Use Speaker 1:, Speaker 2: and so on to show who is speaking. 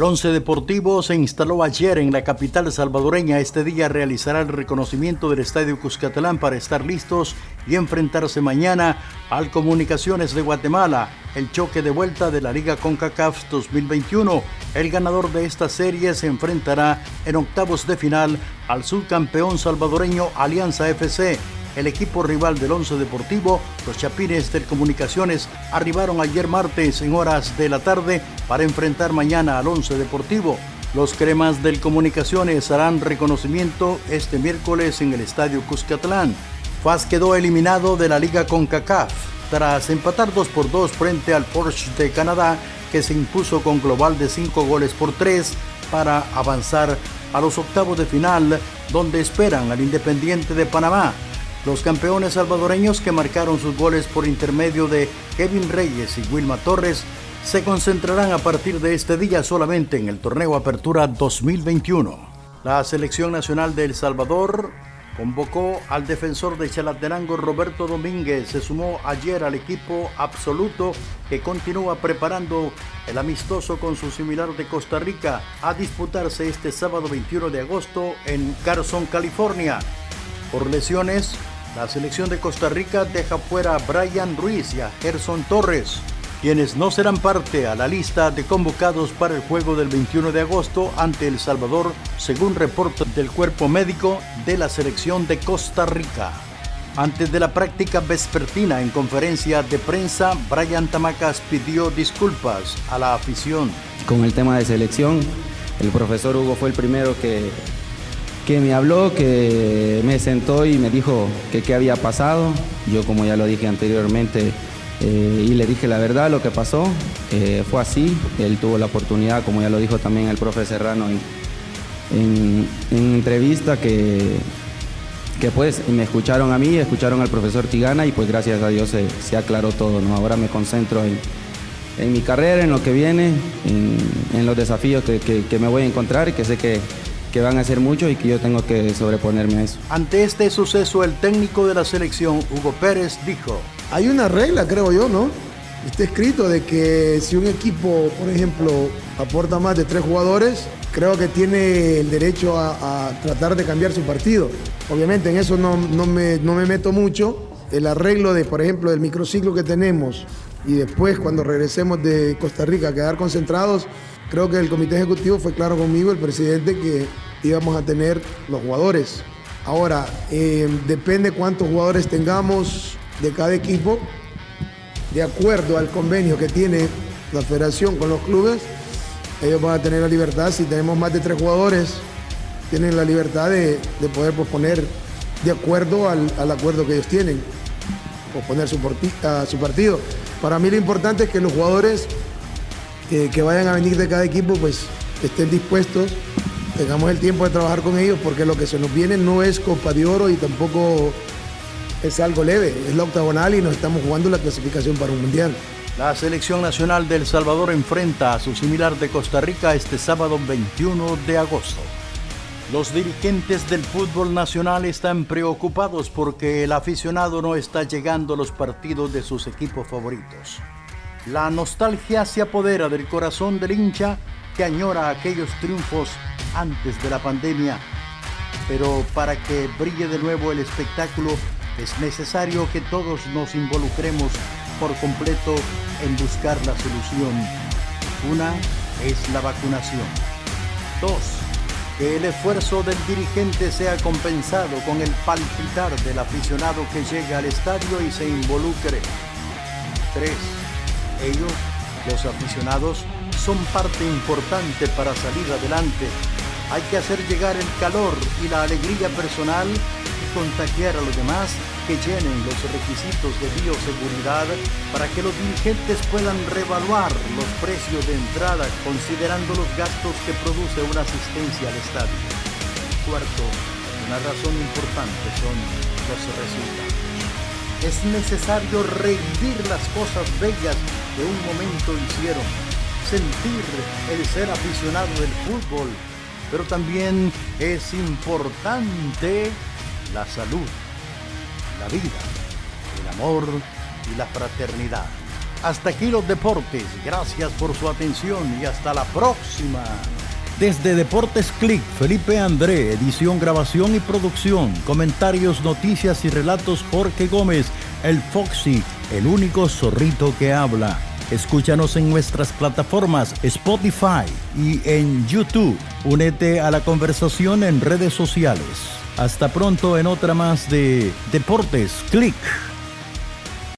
Speaker 1: Once Deportivo se instaló ayer en la capital salvadoreña. Este día realizará el reconocimiento del Estadio Cuscatlán para estar listos y enfrentarse mañana al Comunicaciones de Guatemala, el choque de vuelta de la Liga CONCACAF 2021. El ganador de esta serie se enfrentará en octavos de final al subcampeón salvadoreño Alianza FC el equipo rival del Once Deportivo, los Chapines del Comunicaciones, arribaron ayer martes en horas de la tarde para enfrentar mañana al Once Deportivo. Los cremas del Comunicaciones harán reconocimiento este miércoles en el Estadio Cuscatlán. FAS quedó eliminado de la Liga CONCACAF tras empatar 2 por 2 frente al Porsche de Canadá, que se impuso con global de 5 goles por 3 para avanzar a los octavos de final, donde esperan al Independiente de Panamá. Los campeones salvadoreños que marcaron sus goles por intermedio de Kevin Reyes y Wilma Torres se concentrarán a partir de este día solamente en el torneo Apertura 2021. La selección nacional de El Salvador convocó al defensor de Chalatenango Roberto Domínguez. Se sumó ayer al equipo absoluto que continúa preparando el amistoso con su similar de Costa Rica a disputarse este sábado 21 de agosto en Carson, California. Por lesiones, la selección de Costa Rica deja fuera a Brian Ruiz y a Gerson Torres, quienes no serán parte a la lista de convocados para el juego del 21 de agosto ante El Salvador, según reporte del cuerpo médico de la selección de Costa Rica. Antes de la práctica vespertina en conferencia de prensa, Brian Tamacas pidió disculpas a la afición.
Speaker 2: Con el tema de selección, el profesor Hugo fue el primero que que me habló, que me sentó y me dijo que qué había pasado. Yo como ya lo dije anteriormente eh, y le dije la verdad, lo que pasó eh, fue así. Él tuvo la oportunidad, como ya lo dijo también el profe Serrano en, entrevista, que, que pues me escucharon a mí, escucharon al profesor Tigana y pues gracias a Dios se, aclaró todo. ¿no? Ahora me concentro en, mi carrera, en lo que viene, en, los desafíos que, que me voy a encontrar y que sé que que van a ser muchos y que yo tengo que sobreponerme a eso.
Speaker 1: Ante este suceso, el técnico de la selección, Hugo Pérez, dijo,
Speaker 3: hay una regla, creo yo, ¿no? Está escrito de que si un equipo, por ejemplo, aporta más de tres jugadores, creo que tiene el derecho a, tratar de cambiar su partido. Obviamente en eso no, me, no me meto mucho. El arreglo de, por ejemplo, del microciclo que tenemos y después cuando regresemos de Costa Rica a quedar concentrados, Creo que el comité ejecutivo fue claro conmigo, el presidente, que íbamos a tener los jugadores. Ahora, eh, depende cuántos jugadores tengamos de cada equipo, de acuerdo al convenio que tiene la federación con los clubes, ellos van a tener la libertad, si tenemos más de tres jugadores, tienen la libertad de, poder posponer de acuerdo al, acuerdo que ellos tienen, posponer su, su partido. Para mí lo importante es que los jugadores que, vayan a venir de cada equipo, pues estén dispuestos, tengamos el tiempo de trabajar con ellos, porque lo que se nos viene no es Copa de Oro y tampoco es algo leve, es la octagonal y nos estamos jugando la clasificación para un mundial.
Speaker 1: La selección nacional de El Salvador enfrenta a su similar de Costa Rica este sábado 21 de agosto. Los dirigentes del fútbol nacional están preocupados porque el aficionado no está llegando a los partidos de sus equipos favoritos. La nostalgia se apodera del corazón del hincha que añora aquellos triunfos antes de la pandemia. Pero para que brille de nuevo el espectáculo es necesario que todos nos involucremos por completo en buscar la solución. Una es la vacunación. Dos, que el esfuerzo del dirigente sea compensado con el palpitar del aficionado que llega al estadio y se involucre. Tres, ellos, los aficionados, son parte importante para salir adelante. Hay que hacer llegar el calor y la alegría personal y contagiar a los demás que llenen los requisitos de bioseguridad para que los dirigentes puedan revaluar los precios de entrada considerando los gastos que produce una asistencia al estadio. Cuarto, una razón importante son los resultados. Es necesario revivir las cosas bellas que un momento hicieron, sentir el ser aficionado del fútbol, pero también es importante la salud, la vida, el amor y la fraternidad. Hasta aquí los deportes. Gracias por su atención y hasta la próxima. Desde Deportes Click, Felipe André, edición, grabación y producción. Comentarios, noticias y relatos Jorge Gómez, el Foxy, el único zorrito que habla. Escúchanos en nuestras plataformas Spotify y en YouTube. Únete a la conversación en redes sociales. Hasta pronto en otra más de Deportes Click.